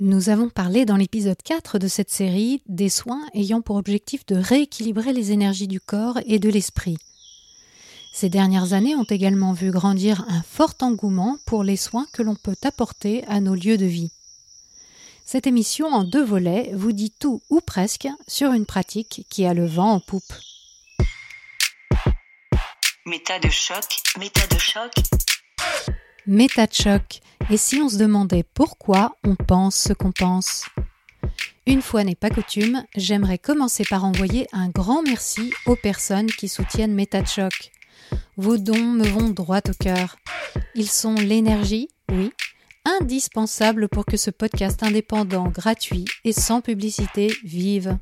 Nous avons parlé dans l'épisode 4 de cette série des soins ayant pour objectif de rééquilibrer les énergies du corps et de l'esprit. Ces dernières années ont également vu grandir un fort engouement pour les soins que l'on peut apporter à nos lieux de vie. Cette émission en deux volets vous dit tout ou presque sur une pratique qui a le vent en poupe. Méta de choc, méta de choc. Méta de choc. Et si on se demandait pourquoi on pense ce qu'on pense? Une fois n'est pas coutume, j'aimerais commencer par envoyer un grand merci aux personnes qui soutiennent Méta de choc. Vos dons me vont droit au cœur. Ils sont l'énergie, oui, indispensable pour que ce podcast indépendant, gratuit et sans publicité vive.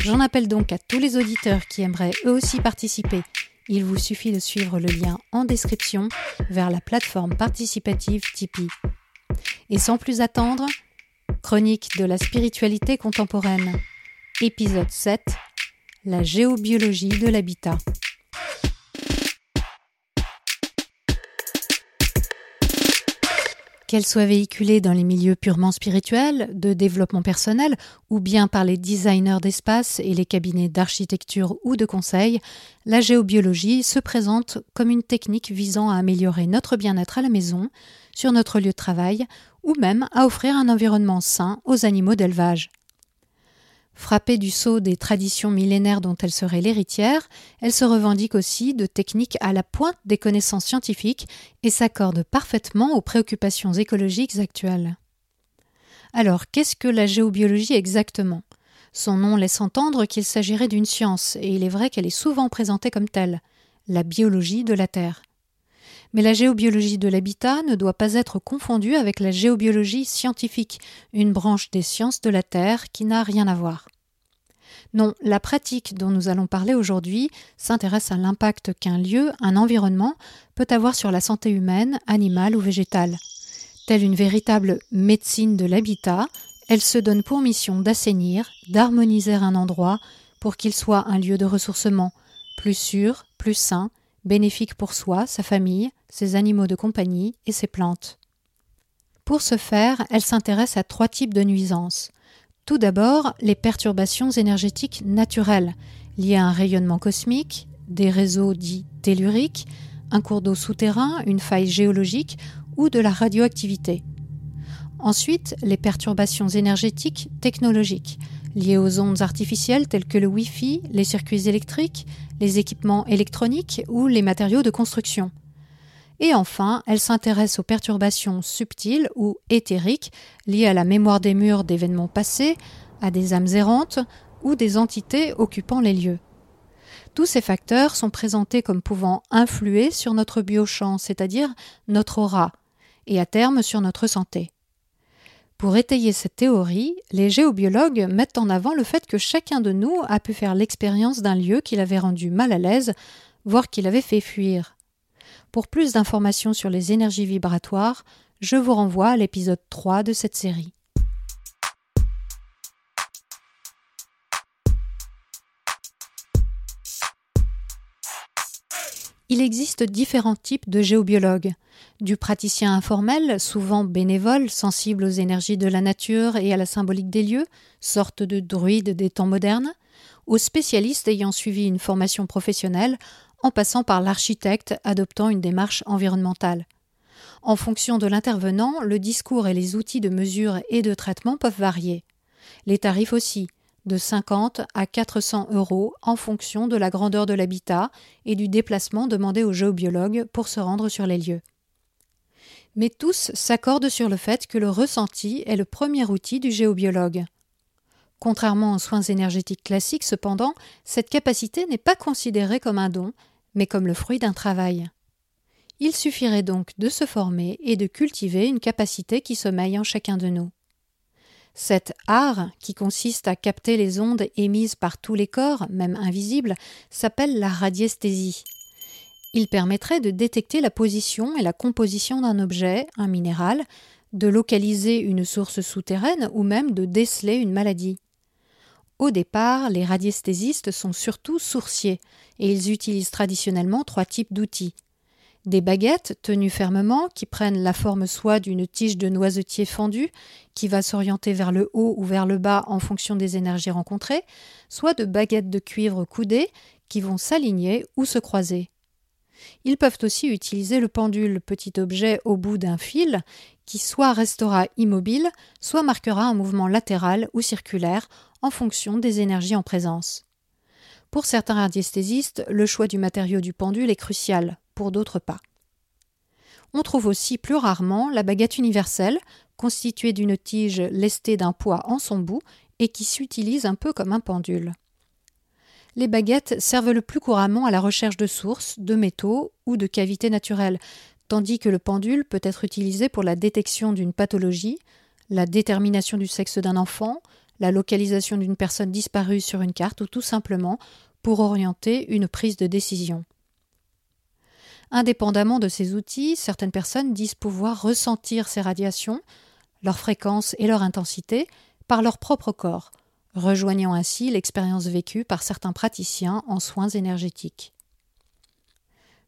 J'en appelle donc à tous les auditeurs qui aimeraient eux aussi participer il vous suffit de suivre le lien en description vers la plateforme participative Tipeee. Et sans plus attendre, Chronique de la spiritualité contemporaine, épisode 7, La géobiologie de l'habitat. Qu'elle soit véhiculée dans les milieux purement spirituels, de développement personnel, ou bien par les designers d'espace et les cabinets d'architecture ou de conseil, la géobiologie se présente comme une technique visant à améliorer notre bien-être à la maison, sur notre lieu de travail, ou même à offrir un environnement sain aux animaux d'élevage. Frappée du sceau des traditions millénaires dont elle serait l'héritière, elle se revendique aussi de techniques à la pointe des connaissances scientifiques et s'accorde parfaitement aux préoccupations écologiques actuelles. Alors, qu'est-ce que la géobiologie exactement? Son nom laisse entendre qu'il s'agirait d'une science, et il est vrai qu'elle est souvent présentée comme telle, la biologie de la Terre. Mais la géobiologie de l'habitat ne doit pas être confondue avec la géobiologie scientifique, une branche des sciences de la Terre qui n'a rien à voir. Non, la pratique dont nous allons parler aujourd'hui s'intéresse à l'impact qu'un lieu, un environnement, peut avoir sur la santé humaine, animale ou végétale. Telle une véritable médecine de l'habitat, elle se donne pour mission d'assainir, d'harmoniser un endroit pour qu'il soit un lieu de ressourcement, plus sûr, plus sain, bénéfique pour soi, sa famille, ses animaux de compagnie et ses plantes. Pour ce faire, elle s'intéresse à trois types de nuisances. Tout d'abord, les perturbations énergétiques naturelles, liées à un rayonnement cosmique, des réseaux dits telluriques, un cours d'eau souterrain, une faille géologique ou de la radioactivité. Ensuite, les perturbations énergétiques technologiques, liées aux ondes artificielles telles que le Wi-Fi, les circuits électriques, les équipements électroniques ou les matériaux de construction. Et enfin, elle s'intéresse aux perturbations subtiles ou éthériques liées à la mémoire des murs d'événements passés, à des âmes errantes ou des entités occupant les lieux. Tous ces facteurs sont présentés comme pouvant influer sur notre biochamp, c'est-à-dire notre aura, et à terme sur notre santé. Pour étayer cette théorie, les géobiologues mettent en avant le fait que chacun de nous a pu faire l'expérience d'un lieu qui l'avait rendu mal à l'aise, voire qui l'avait fait fuir. Pour plus d'informations sur les énergies vibratoires, je vous renvoie à l'épisode 3 de cette série. Il existe différents types de géobiologues. Du praticien informel, souvent bénévole, sensible aux énergies de la nature et à la symbolique des lieux, sorte de druide des temps modernes, aux spécialistes ayant suivi une formation professionnelle, en passant par l'architecte adoptant une démarche environnementale. En fonction de l'intervenant, le discours et les outils de mesure et de traitement peuvent varier. Les tarifs aussi, de 50 à 400 euros en fonction de la grandeur de l'habitat et du déplacement demandé aux géobiologues pour se rendre sur les lieux. Mais tous s'accordent sur le fait que le ressenti est le premier outil du géobiologue. Contrairement aux soins énergétiques classiques, cependant, cette capacité n'est pas considérée comme un don, mais comme le fruit d'un travail. Il suffirait donc de se former et de cultiver une capacité qui sommeille en chacun de nous. Cet art, qui consiste à capter les ondes émises par tous les corps, même invisibles, s'appelle la radiesthésie. Il permettrait de détecter la position et la composition d'un objet, un minéral, de localiser une source souterraine ou même de déceler une maladie. Au départ, les radiesthésistes sont surtout sourciers et ils utilisent traditionnellement trois types d'outils Des baguettes tenues fermement qui prennent la forme soit d'une tige de noisetier fendue qui va s'orienter vers le haut ou vers le bas en fonction des énergies rencontrées, soit de baguettes de cuivre coudées qui vont s'aligner ou se croiser. Ils peuvent aussi utiliser le pendule, petit objet au bout d'un fil, qui soit restera immobile, soit marquera un mouvement latéral ou circulaire en fonction des énergies en présence. Pour certains radiesthésistes, le choix du matériau du pendule est crucial, pour d'autres pas. On trouve aussi plus rarement la baguette universelle, constituée d'une tige lestée d'un poids en son bout et qui s'utilise un peu comme un pendule les baguettes servent le plus couramment à la recherche de sources, de métaux ou de cavités naturelles, tandis que le pendule peut être utilisé pour la détection d'une pathologie, la détermination du sexe d'un enfant, la localisation d'une personne disparue sur une carte ou tout simplement pour orienter une prise de décision. Indépendamment de ces outils, certaines personnes disent pouvoir ressentir ces radiations, leur fréquence et leur intensité, par leur propre corps, rejoignant ainsi l'expérience vécue par certains praticiens en soins énergétiques.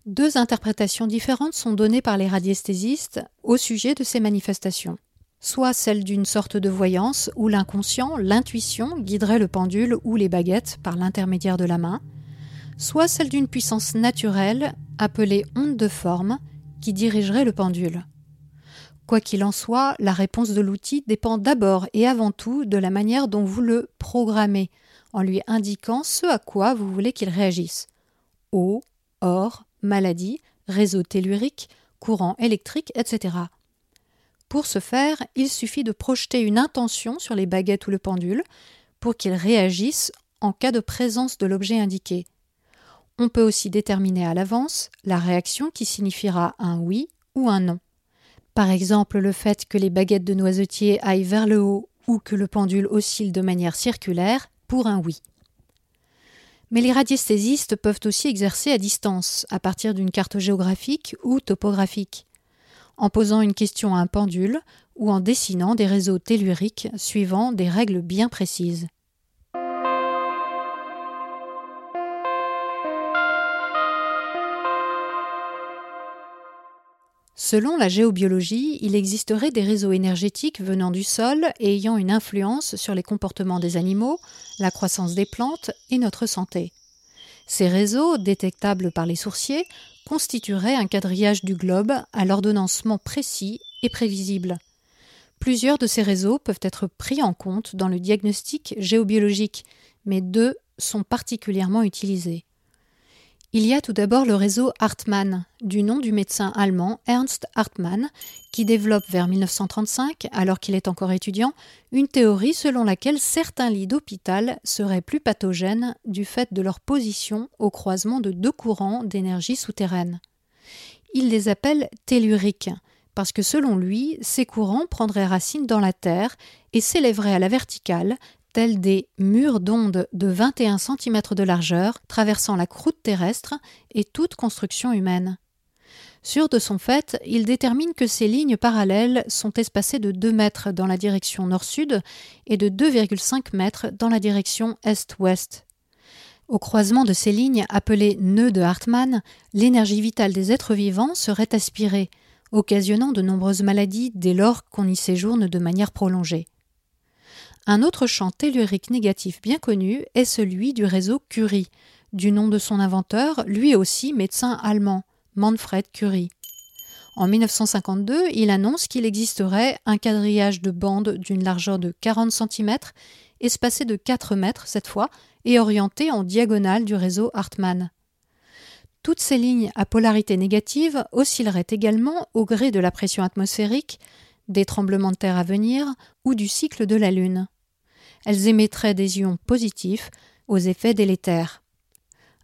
Deux interprétations différentes sont données par les radiesthésistes au sujet de ces manifestations. Soit celle d'une sorte de voyance où l'inconscient, l'intuition guiderait le pendule ou les baguettes par l'intermédiaire de la main, soit celle d'une puissance naturelle appelée onde de forme qui dirigerait le pendule. Quoi qu'il en soit, la réponse de l'outil dépend d'abord et avant tout de la manière dont vous le programmez, en lui indiquant ce à quoi vous voulez qu'il réagisse. Eau, or, maladie, réseau tellurique, courant électrique, etc. Pour ce faire, il suffit de projeter une intention sur les baguettes ou le pendule pour qu'ils réagissent en cas de présence de l'objet indiqué. On peut aussi déterminer à l'avance la réaction qui signifiera un oui ou un non. Par exemple, le fait que les baguettes de noisetier aillent vers le haut ou que le pendule oscille de manière circulaire pour un oui. Mais les radiesthésistes peuvent aussi exercer à distance, à partir d'une carte géographique ou topographique, en posant une question à un pendule ou en dessinant des réseaux telluriques suivant des règles bien précises. Selon la géobiologie, il existerait des réseaux énergétiques venant du sol et ayant une influence sur les comportements des animaux, la croissance des plantes et notre santé. Ces réseaux, détectables par les sourciers, constitueraient un quadrillage du globe à l'ordonnancement précis et prévisible. Plusieurs de ces réseaux peuvent être pris en compte dans le diagnostic géobiologique, mais deux sont particulièrement utilisés. Il y a tout d'abord le réseau Hartmann, du nom du médecin allemand Ernst Hartmann, qui développe vers 1935, alors qu'il est encore étudiant, une théorie selon laquelle certains lits d'hôpital seraient plus pathogènes du fait de leur position au croisement de deux courants d'énergie souterraine. Il les appelle telluriques, parce que selon lui, ces courants prendraient racine dans la Terre et s'élèveraient à la verticale, des murs d'ondes de 21 cm de largeur traversant la croûte terrestre et toute construction humaine? Sûr de son fait, il détermine que ces lignes parallèles sont espacées de 2 mètres dans la direction nord-sud et de 2,5 mètres dans la direction est-ouest. Au croisement de ces lignes, appelées nœuds de Hartmann, l'énergie vitale des êtres vivants serait aspirée, occasionnant de nombreuses maladies dès lors qu'on y séjourne de manière prolongée. Un autre champ tellurique négatif bien connu est celui du réseau Curie, du nom de son inventeur, lui aussi médecin allemand, Manfred Curie. En 1952, il annonce qu'il existerait un quadrillage de bandes d'une largeur de 40 cm, espacé de 4 mètres cette fois, et orienté en diagonale du réseau Hartmann. Toutes ces lignes à polarité négative oscilleraient également au gré de la pression atmosphérique, des tremblements de terre à venir ou du cycle de la Lune elles émettraient des ions positifs aux effets délétères.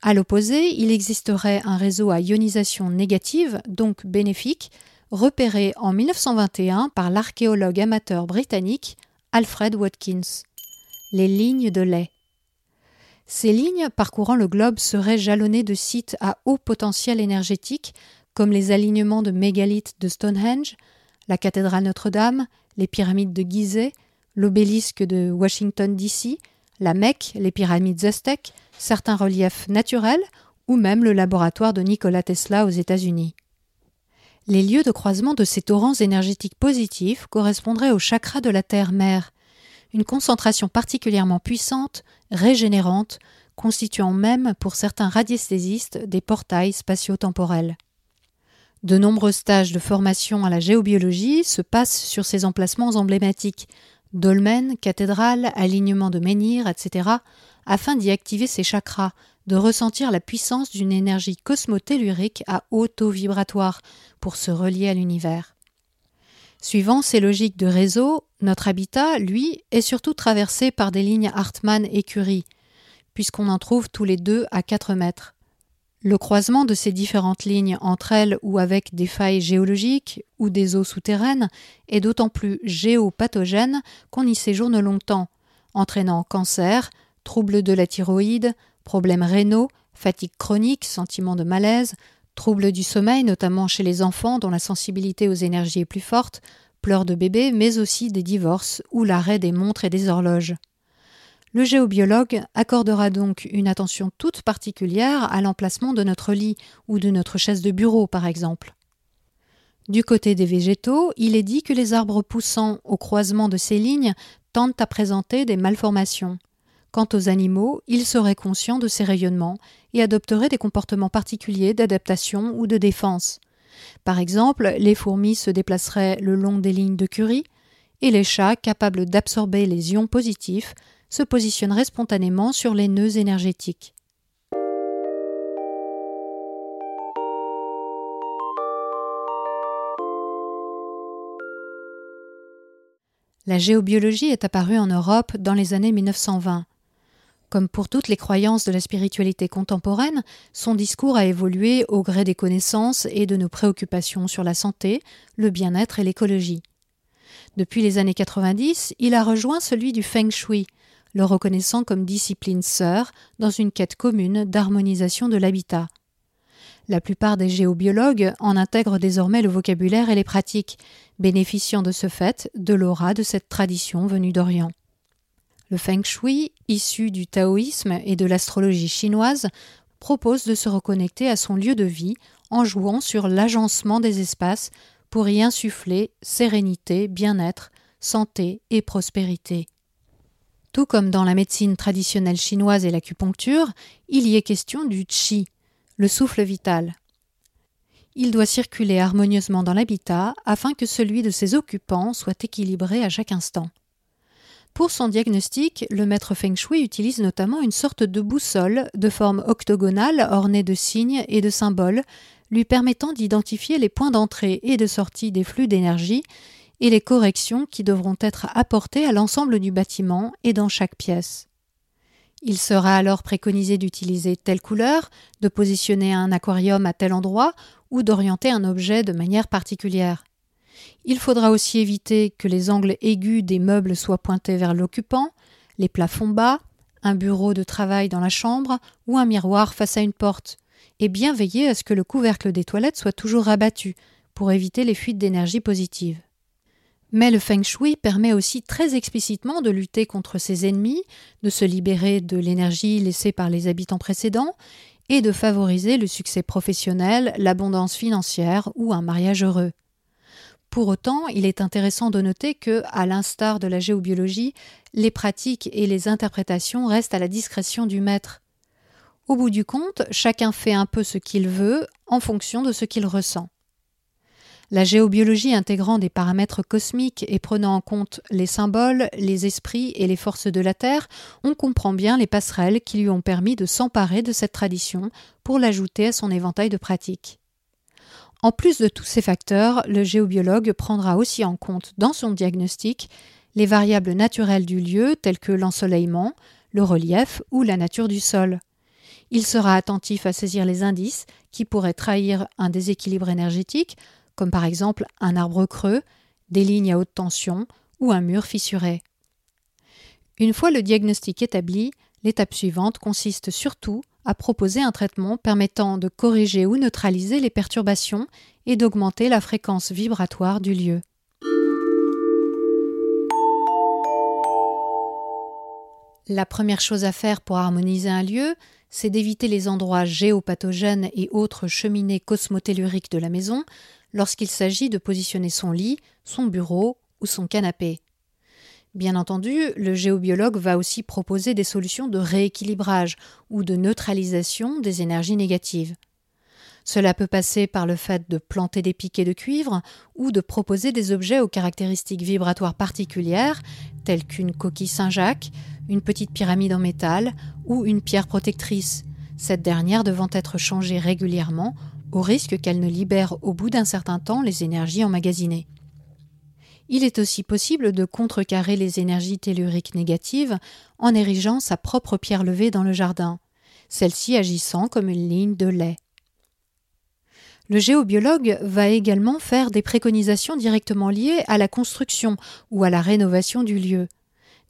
À l'opposé, il existerait un réseau à ionisation négative, donc bénéfique, repéré en 1921 par l'archéologue amateur britannique Alfred Watkins. Les lignes de lait. Ces lignes parcourant le globe seraient jalonnées de sites à haut potentiel énergétique, comme les alignements de mégalithes de Stonehenge, la cathédrale Notre-Dame, les pyramides de Gizeh, l'obélisque de Washington DC, la Mecque, les pyramides aztèques, certains reliefs naturels ou même le laboratoire de Nikola Tesla aux États-Unis. Les lieux de croisement de ces torrents énergétiques positifs correspondraient au chakra de la terre-mère, une concentration particulièrement puissante, régénérante, constituant même pour certains radiesthésistes des portails spatio-temporels. De nombreux stages de formation à la géobiologie se passent sur ces emplacements emblématiques, dolmens, cathédrales, alignements de menhirs, etc., afin d'y activer ces chakras, de ressentir la puissance d'une énergie cosmotellurique à haut taux vibratoire pour se relier à l'univers. Suivant ces logiques de réseau, notre habitat, lui, est surtout traversé par des lignes Hartmann et Curie, puisqu'on en trouve tous les deux à 4 mètres. Le croisement de ces différentes lignes entre elles ou avec des failles géologiques ou des eaux souterraines est d'autant plus géopathogène qu'on y séjourne longtemps, entraînant cancer, troubles de la thyroïde, problèmes rénaux, fatigue chronique, sentiment de malaise, troubles du sommeil, notamment chez les enfants dont la sensibilité aux énergies est plus forte, pleurs de bébé, mais aussi des divorces ou l'arrêt des montres et des horloges. Le géobiologue accordera donc une attention toute particulière à l'emplacement de notre lit ou de notre chaise de bureau, par exemple. Du côté des végétaux, il est dit que les arbres poussant au croisement de ces lignes tendent à présenter des malformations. Quant aux animaux, ils seraient conscients de ces rayonnements et adopteraient des comportements particuliers d'adaptation ou de défense. Par exemple, les fourmis se déplaceraient le long des lignes de Curie, et les chats, capables d'absorber les ions positifs, se positionneraient spontanément sur les nœuds énergétiques. La géobiologie est apparue en Europe dans les années 1920. Comme pour toutes les croyances de la spiritualité contemporaine, son discours a évolué au gré des connaissances et de nos préoccupations sur la santé, le bien-être et l'écologie. Depuis les années 90, il a rejoint celui du feng shui, le reconnaissant comme discipline sœur dans une quête commune d'harmonisation de l'habitat. La plupart des géobiologues en intègrent désormais le vocabulaire et les pratiques, bénéficiant de ce fait de l'aura de cette tradition venue d'Orient. Le feng shui, issu du taoïsme et de l'astrologie chinoise, propose de se reconnecter à son lieu de vie en jouant sur l'agencement des espaces pour y insuffler sérénité, bien-être, santé et prospérité. Tout comme dans la médecine traditionnelle chinoise et l'acupuncture, il y est question du qi, le souffle vital. Il doit circuler harmonieusement dans l'habitat afin que celui de ses occupants soit équilibré à chaque instant. Pour son diagnostic, le maître Feng Shui utilise notamment une sorte de boussole de forme octogonale ornée de signes et de symboles, lui permettant d'identifier les points d'entrée et de sortie des flux d'énergie et les corrections qui devront être apportées à l'ensemble du bâtiment et dans chaque pièce. Il sera alors préconisé d'utiliser telle couleur, de positionner un aquarium à tel endroit ou d'orienter un objet de manière particulière. Il faudra aussi éviter que les angles aigus des meubles soient pointés vers l'occupant, les plafonds bas, un bureau de travail dans la chambre ou un miroir face à une porte, et bien veiller à ce que le couvercle des toilettes soit toujours rabattu pour éviter les fuites d'énergie positive. Mais le feng shui permet aussi très explicitement de lutter contre ses ennemis, de se libérer de l'énergie laissée par les habitants précédents et de favoriser le succès professionnel, l'abondance financière ou un mariage heureux. Pour autant, il est intéressant de noter que, à l'instar de la géobiologie, les pratiques et les interprétations restent à la discrétion du maître. Au bout du compte, chacun fait un peu ce qu'il veut en fonction de ce qu'il ressent. La géobiologie intégrant des paramètres cosmiques et prenant en compte les symboles, les esprits et les forces de la Terre, on comprend bien les passerelles qui lui ont permis de s'emparer de cette tradition pour l'ajouter à son éventail de pratiques. En plus de tous ces facteurs, le géobiologue prendra aussi en compte dans son diagnostic les variables naturelles du lieu telles que l'ensoleillement, le relief ou la nature du sol. Il sera attentif à saisir les indices qui pourraient trahir un déséquilibre énergétique, comme par exemple un arbre creux, des lignes à haute tension ou un mur fissuré. Une fois le diagnostic établi, l'étape suivante consiste surtout a proposé un traitement permettant de corriger ou neutraliser les perturbations et d'augmenter la fréquence vibratoire du lieu. La première chose à faire pour harmoniser un lieu, c'est d'éviter les endroits géopathogènes et autres cheminées cosmotelluriques de la maison, lorsqu'il s'agit de positionner son lit, son bureau ou son canapé. Bien entendu, le géobiologue va aussi proposer des solutions de rééquilibrage ou de neutralisation des énergies négatives. Cela peut passer par le fait de planter des piquets de cuivre ou de proposer des objets aux caractéristiques vibratoires particulières, tels qu'une coquille Saint-Jacques, une petite pyramide en métal ou une pierre protectrice, cette dernière devant être changée régulièrement au risque qu'elle ne libère au bout d'un certain temps les énergies emmagasinées. Il est aussi possible de contrecarrer les énergies telluriques négatives en érigeant sa propre pierre levée dans le jardin, celle-ci agissant comme une ligne de lait. Le géobiologue va également faire des préconisations directement liées à la construction ou à la rénovation du lieu.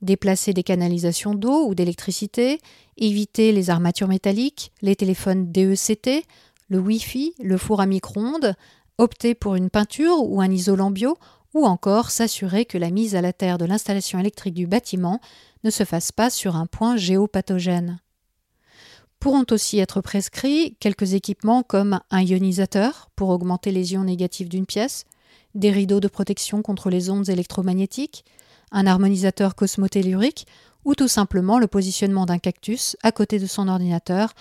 Déplacer des canalisations d'eau ou d'électricité, éviter les armatures métalliques, les téléphones DECT, le Wi-Fi, le four à micro-ondes, opter pour une peinture ou un isolant bio ou encore s'assurer que la mise à la terre de l'installation électrique du bâtiment ne se fasse pas sur un point géopathogène. Pourront aussi être prescrits quelques équipements comme un ionisateur pour augmenter les ions négatifs d'une pièce, des rideaux de protection contre les ondes électromagnétiques, un harmonisateur cosmotellurique ou tout simplement le positionnement d'un cactus à côté de son ordinateur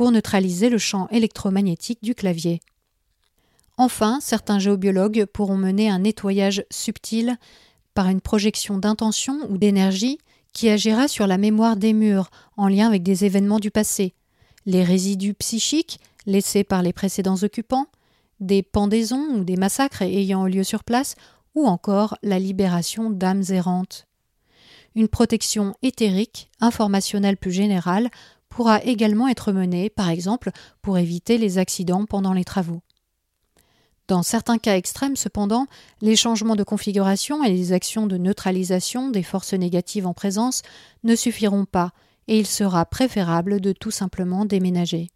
pour neutraliser le champ électromagnétique du clavier. Enfin, certains géobiologues pourront mener un nettoyage subtil par une projection d'intention ou d'énergie qui agira sur la mémoire des murs en lien avec des événements du passé, les résidus psychiques laissés par les précédents occupants, des pendaisons ou des massacres ayant eu lieu sur place, ou encore la libération d'âmes errantes. Une protection éthérique, informationnelle plus générale, pourra également être menée, par exemple, pour éviter les accidents pendant les travaux. Dans certains cas extrêmes, cependant, les changements de configuration et les actions de neutralisation des forces négatives en présence ne suffiront pas, et il sera préférable de tout simplement déménager.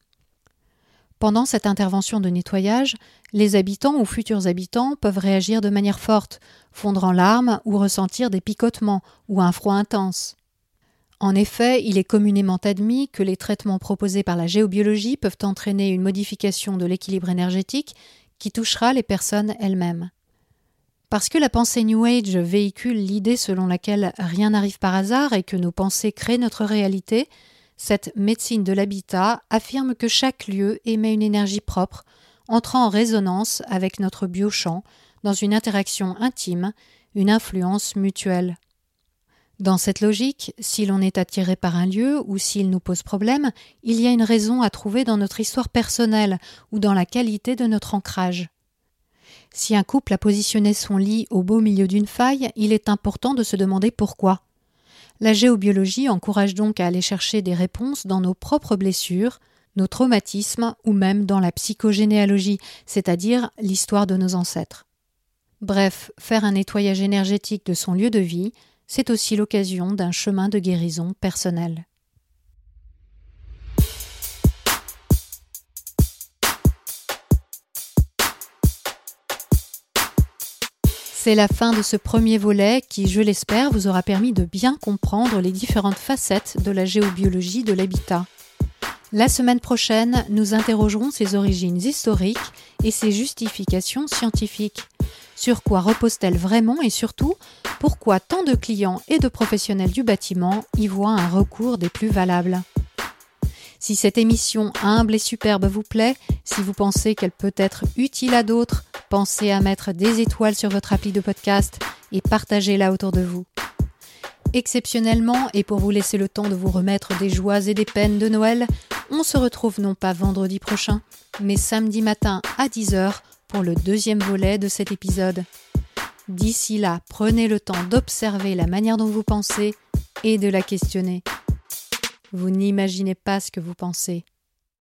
Pendant cette intervention de nettoyage, les habitants ou futurs habitants peuvent réagir de manière forte, fondre en larmes ou ressentir des picotements ou un froid intense. En effet, il est communément admis que les traitements proposés par la géobiologie peuvent entraîner une modification de l'équilibre énergétique qui touchera les personnes elles-mêmes. Parce que la pensée New Age véhicule l'idée selon laquelle rien n'arrive par hasard et que nos pensées créent notre réalité, cette médecine de l'habitat affirme que chaque lieu émet une énergie propre, entrant en résonance avec notre biochamp dans une interaction intime, une influence mutuelle. Dans cette logique, si l'on est attiré par un lieu ou s'il nous pose problème, il y a une raison à trouver dans notre histoire personnelle ou dans la qualité de notre ancrage. Si un couple a positionné son lit au beau milieu d'une faille, il est important de se demander pourquoi. La géobiologie encourage donc à aller chercher des réponses dans nos propres blessures, nos traumatismes ou même dans la psychogénéalogie, c'est-à-dire l'histoire de nos ancêtres. Bref, faire un nettoyage énergétique de son lieu de vie, c'est aussi l'occasion d'un chemin de guérison personnel. C'est la fin de ce premier volet qui, je l'espère, vous aura permis de bien comprendre les différentes facettes de la géobiologie de l'habitat. La semaine prochaine, nous interrogerons ses origines historiques et ses justifications scientifiques. Sur quoi repose-t-elle vraiment et surtout, pourquoi tant de clients et de professionnels du bâtiment y voient un recours des plus valables? Si cette émission humble et superbe vous plaît, si vous pensez qu'elle peut être utile à d'autres, pensez à mettre des étoiles sur votre appli de podcast et partagez-la autour de vous. Exceptionnellement, et pour vous laisser le temps de vous remettre des joies et des peines de Noël, on se retrouve non pas vendredi prochain, mais samedi matin à 10h pour le deuxième volet de cet épisode. D'ici là, prenez le temps d'observer la manière dont vous pensez et de la questionner. Vous n'imaginez pas ce que vous pensez.